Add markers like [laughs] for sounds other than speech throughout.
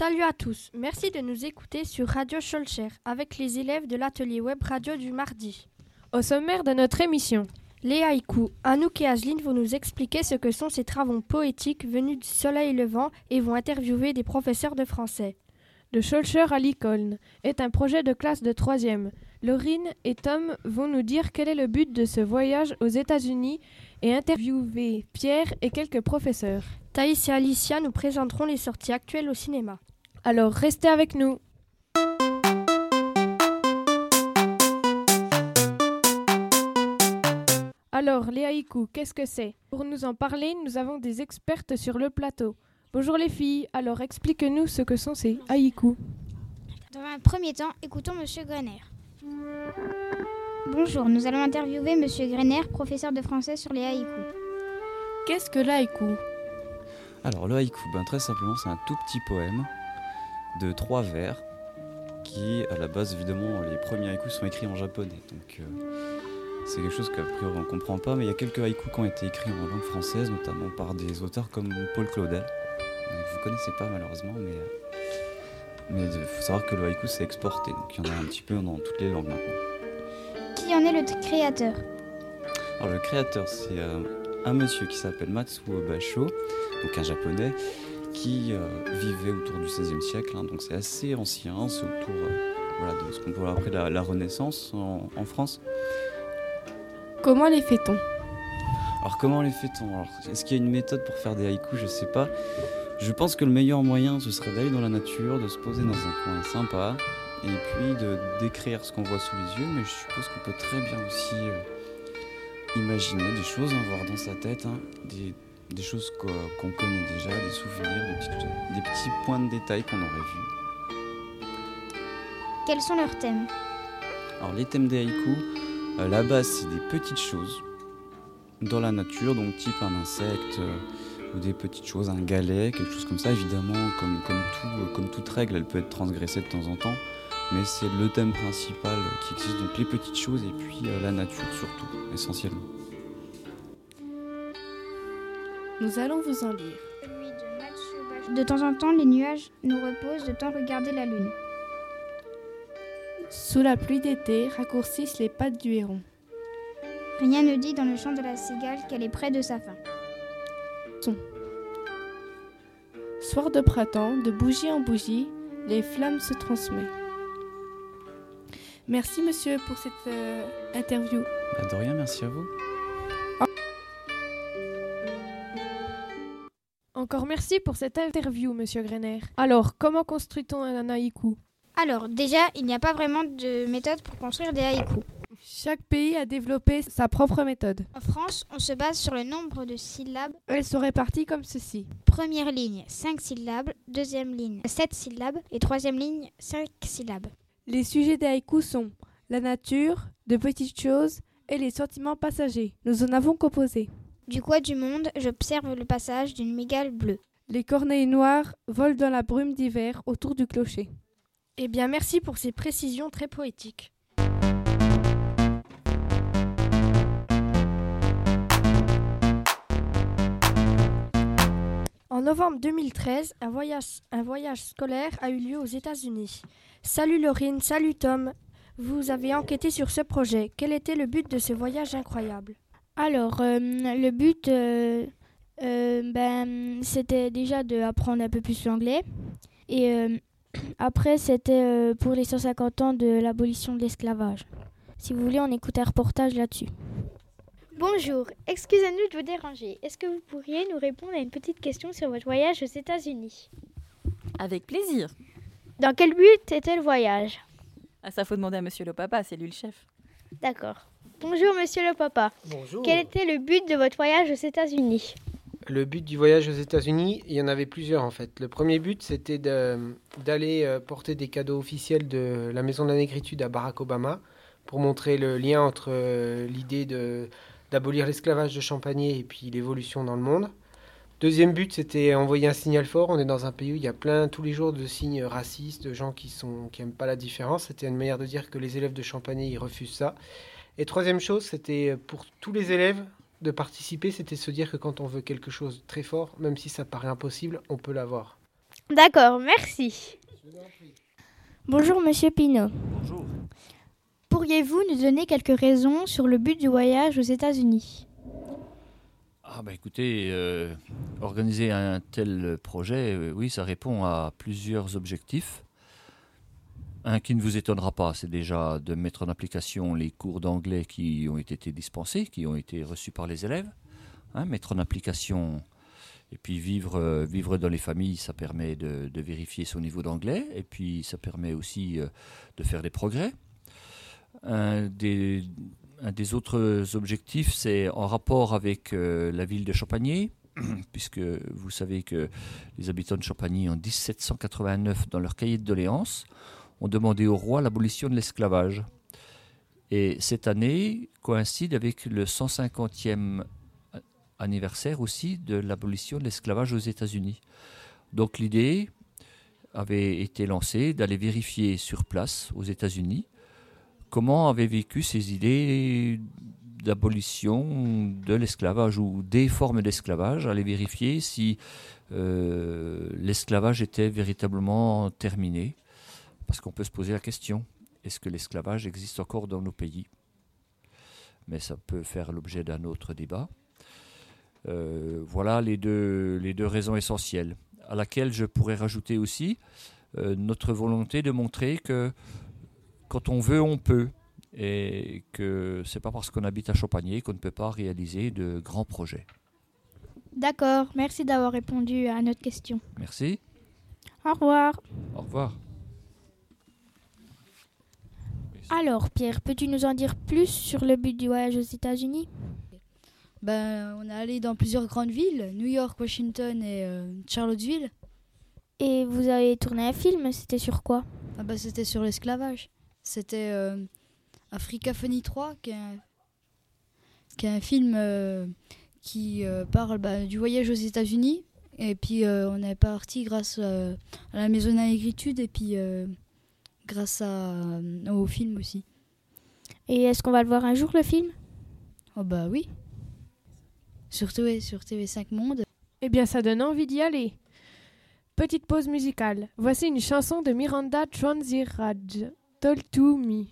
Salut à tous, merci de nous écouter sur Radio Scholcher avec les élèves de l'atelier web radio du mardi. Au sommaire de notre émission, les haïkus, Anouk et Ageline vont nous expliquer ce que sont ces travaux poétiques venus du soleil levant et vont interviewer des professeurs de français. De Scholcher à Lincoln est un projet de classe de troisième. Laurine et Tom vont nous dire quel est le but de ce voyage aux États-Unis et interviewer Pierre et quelques professeurs. Thaïs et Alicia nous présenteront les sorties actuelles au cinéma. Alors restez avec nous. Alors, les haïkus, qu'est-ce que c'est? Pour nous en parler, nous avons des expertes sur le plateau. Bonjour les filles, alors explique-nous ce que sont ces haïkus. Dans un premier temps, écoutons Monsieur Grener. Bonjour, nous allons interviewer Monsieur Grener, professeur de français sur les haïkus. Qu'est-ce que l'haïku? Alors le haïku, ben, très simplement, c'est un tout petit poème de trois vers qui, à la base, évidemment, les premiers haïkus sont écrits en japonais. Donc euh, c'est quelque chose qu'a priori on ne comprend pas, mais il y a quelques haïkus qui ont été écrits en langue française, notamment par des auteurs comme Paul Claudel. Vous ne connaissez pas malheureusement, mais euh, mais il faut savoir que le haïku c'est exporté, donc il y en a un petit peu dans toutes les langues maintenant. Qui en est le créateur? Alors le créateur c'est euh, un monsieur qui s'appelle Matsuo Basho, donc un japonais, qui euh, vivait autour du XVIe siècle, hein, donc c'est assez ancien, c'est autour voilà, de ce qu'on peut appeler la, la Renaissance en, en, France. Comment les fait-on? Alors comment les fait-on? Est-ce qu'il y a une méthode pour faire des haïkus? Je sais pas. Je pense que le meilleur moyen, ce serait d'aller dans la nature, de se poser dans un coin sympa, et puis de décrire ce qu'on voit sous les yeux, mais je suppose qu'on peut très bien aussi euh, imaginer des choses, hein, voir dans sa tête, hein, des, des, choses qu'on qu connaît déjà, des souvenirs, des petits, des petits points de détail qu'on aurait vus. Quels sont leurs thèmes? Alors les thèmes des haïkus, euh, la base c'est des petites choses dans la nature, donc type un insecte. Euh, ou des petites choses, un galet, quelque chose comme ça. Évidemment, comme, comme, tout, comme toute règle, elle peut être transgressée de temps en temps, mais c'est le thème principal qui existe, donc les petites choses et puis euh, la nature surtout, essentiellement. Nous allons vous en lire. De temps en temps, les nuages nous reposent de temps regarder la lune. Sous la pluie d'été raccourcissent les pattes du héron. Rien ne dit dans le chant de la cigale qu'elle est près de sa fin. Son. Soir de printemps, de bougie en bougie, les flammes se transmettent. Merci monsieur pour cette euh, interview. Bah de rien, merci à vous. Encore merci pour cette interview, monsieur Grener. Alors, comment construit-on un haïku? Alors, déjà, il n'y a pas vraiment de méthode pour construire des haïkus. Chaque pays a développé sa propre méthode. En France, on se base sur le nombre de syllabes. Elles sont réparties comme ceci. Première ligne, 5 syllabes. Deuxième ligne, 7 syllabes. Et troisième ligne, 5 syllabes. Les sujets des haïkus sont la nature, de petites choses et les sentiments passagers. Nous en avons composé. Du coin du monde, j'observe le passage d'une migale bleue. Les corneilles noires volent dans la brume d'hiver autour du clocher. Eh bien, merci pour ces précisions très poétiques. En novembre 2013, un voyage, un voyage, scolaire a eu lieu aux États-Unis. Salut Laurine, salut Tom. Vous avez enquêté sur ce projet. Quel était le but de ce voyage incroyable? Alors, euh, le but, euh, euh, ben, c'était déjà d'apprendre un peu plus l'anglais. Et euh, après, c'était pour les 150 ans de l'abolition de l'esclavage. Si vous voulez, on écoute un reportage là-dessus. Bonjour, excusez-nous de vous déranger. Est-ce que vous pourriez nous répondre à une petite question sur votre voyage aux États-Unis? Avec plaisir. Dans quel but était le voyage? Ah, ça faut demander à monsieur le papa, c'est lui le chef. D'accord. Bonjour monsieur le papa. Bonjour. Quel était le but de votre voyage aux États-Unis? Le but du voyage aux États-Unis, il y en avait plusieurs en fait. Le premier but, c'était d'aller euh, porter des cadeaux officiels de la Maison de la Négritude à Barack Obama pour montrer le lien entre euh, l'idée de d'abolir l'esclavage de Champagné et puis l'évolution dans le monde. Deuxième but, c'était envoyer un signal fort. On est dans un pays où il y a plein tous les jours de signes racistes, de gens qui sont qui aiment pas la différence. C'était une manière de dire que les élèves de Champagné ils refusent ça. Et troisième chose, c'était pour tous les élèves de participer, c'était se dire que quand on veut quelque chose de très fort, même si ça paraît impossible, on peut l'avoir. D'accord, merci. Bonjour Monsieur Pinault. Bonjour. Pourriez-vous nous donner quelques raisons sur le but du voyage aux États-Unis? Ah bah écoutez, euh, organiser un tel projet, euh, oui, ça répond à plusieurs objectifs. Un qui ne vous étonnera pas, c'est déjà de mettre en application les cours d'anglais qui ont été dispensés, qui ont été reçus par les élèves. Hein, mettre en application et puis vivre, vivre dans les familles, ça permet de, vérifier son niveau d'anglais et puis ça permet aussi euh, de faire des progrès. Un des, un des autres objectifs, c'est en rapport avec euh, la ville de Champagny, [clears throat] puisque vous savez que les habitants de Champagny, en 1789, dans leur cahier de doléances, ont demandé au roi l'abolition de l'esclavage. Et cette année coïncide avec le 150e anniversaire aussi de l'abolition de l'esclavage aux États-Unis. Donc l'idée avait été lancée d'aller vérifier sur place aux États-Unis comment avaient vécu ces idées d'abolition de l'esclavage ou des formes d'esclavage, aller vérifier si euh, l'esclavage était véritablement terminé. Parce qu'on peut se poser la question, est-ce que l'esclavage existe encore dans nos pays? Mais ça peut faire l'objet d'un autre débat. Euh, voilà les deux, les deux raisons essentielles, à laquelle je pourrais rajouter aussi euh, notre volonté de montrer que quand on veut, on peut, et que c'est pas parce qu'on habite à Champagné qu'on ne peut pas réaliser de grands projets. D'accord, merci d'avoir répondu à notre question. Merci. Au revoir. Au revoir. Alors Pierre, peux-tu nous en dire plus sur le but du voyage aux États-Unis? Ben, on est allé dans plusieurs grandes villes, New York, Washington et euh, Charlottesville. Et vous avez tourné un film, c'était sur quoi? Ah ben, C'était sur l'esclavage. C'était euh, Africa Funny 3, qui est un, qui est un film euh, qui parle bah, du voyage aux États-Unis. Et puis on est parti grâce à la maison d'agriculture et puis grâce à, euh, au film aussi. Et est-ce qu'on va le voir un jour le film? Oh bah oui. Surtout sur TV5 Monde. Eh bien, ça donne envie d'y aller. Petite pause musicale. Voici une chanson de Miranda Transiraj, Told to Me.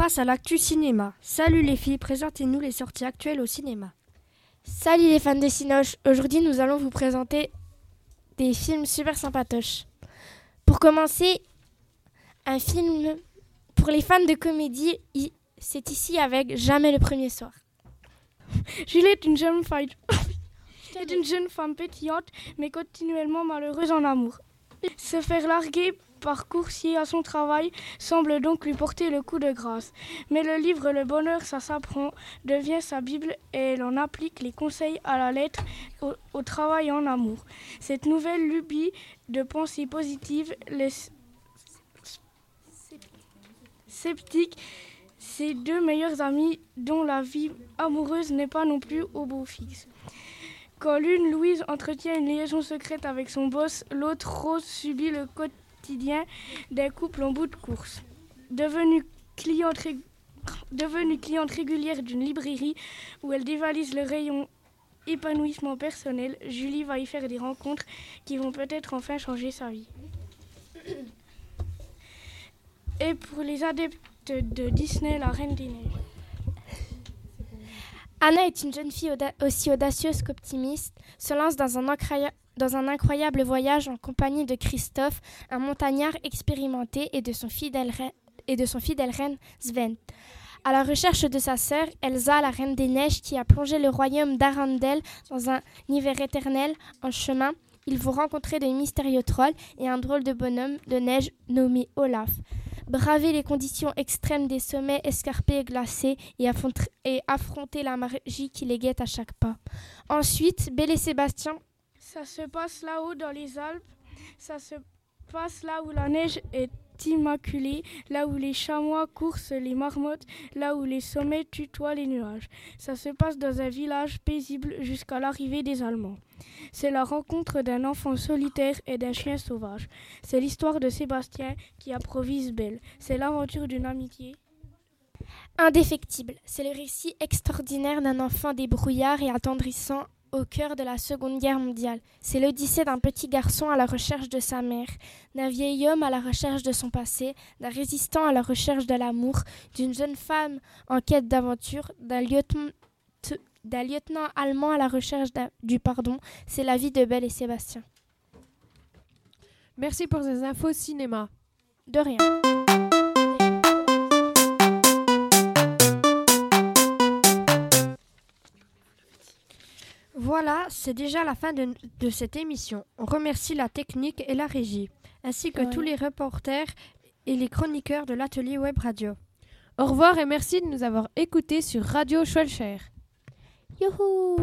Passe à l'actu cinéma. Salut les filles, présentez-nous les sorties actuelles au cinéma. Salut les fans de Cinoche, aujourd'hui nous allons vous présenter des films super sympatoches. Pour commencer, un film pour les fans de comédie, c'est ici avec Jamais le premier soir. [laughs] Julie est une jeune femme, [laughs] est une jeune femme pétillante, mais continuellement malheureuse en amour. Se faire larguer par coursier à son travail semble donc lui porter le coup de grâce. Mais le livre Le bonheur, ça s'apprend devient sa Bible et elle en applique les conseils à la lettre au, travail en amour. Cette nouvelle lubie de pensée positive les sceptiques ses deux meilleurs amis dont la vie amoureuse n'est pas non plus au beau fixe. Quand l'une, Louise, entretient une liaison secrète avec son boss, l'autre, Rose, subit le quotidien des couples en bout de course. Devenue cliente, devenue cliente régulière d'une librairie où elle dévalise le rayon épanouissement personnel, Julie va y faire des rencontres qui vont peut-être enfin changer sa vie. Et pour les adeptes de Disney, La Reine des Neiges. Anna est une jeune fille aussi audacieuse qu'optimiste, se lance dans un, incroyable voyage en compagnie de Christophe, un montagnard expérimenté, et de son fidèle, et de son fidèle reine Sven. À la recherche de sa sœur, Elsa, la reine des neiges, qui a plongé le royaume d'Arendelle dans un hiver éternel en chemin, ils vont rencontrer de mystérieux trolls et un drôle de bonhomme de neige nommé Olaf braver les conditions extrêmes des sommets escarpés et glacés et, affronter la magie qui les guette à chaque pas. Ensuite, Belle et Sébastien. Ça se passe là-haut dans les Alpes, ça se passe là où la neige est immaculée, là où les chamois coursent les marmottes, là où les sommets tutoient les nuages. Ça se passe dans un village paisible jusqu'à l'arrivée des Allemands. C'est la rencontre d'un enfant solitaire et d'un chien sauvage. C'est l'histoire de Sébastien qui approvise Belle. C'est l'aventure d'une amitié. Indéfectible, c'est le récit extraordinaire d'un enfant débrouillard et attendrissant au cœur de la Seconde Guerre mondiale. C'est l'odyssée d'un petit garçon à la recherche de sa mère, d'un vieil homme à la recherche de son passé, d'un résistant à la recherche de l'amour, d'une jeune femme en quête d'aventure, d'un lieutenant, allemand à la recherche du pardon. C'est la vie de Belle et Sébastien. Merci pour ces infos cinéma. De rien. Voilà, c'est déjà la fin de, cette émission. On remercie la technique et la régie, ainsi que tous les reporters et les chroniqueurs de l'atelier Web Radio. Au revoir et merci de nous avoir écoutés sur Radio Schwelcher. Youhou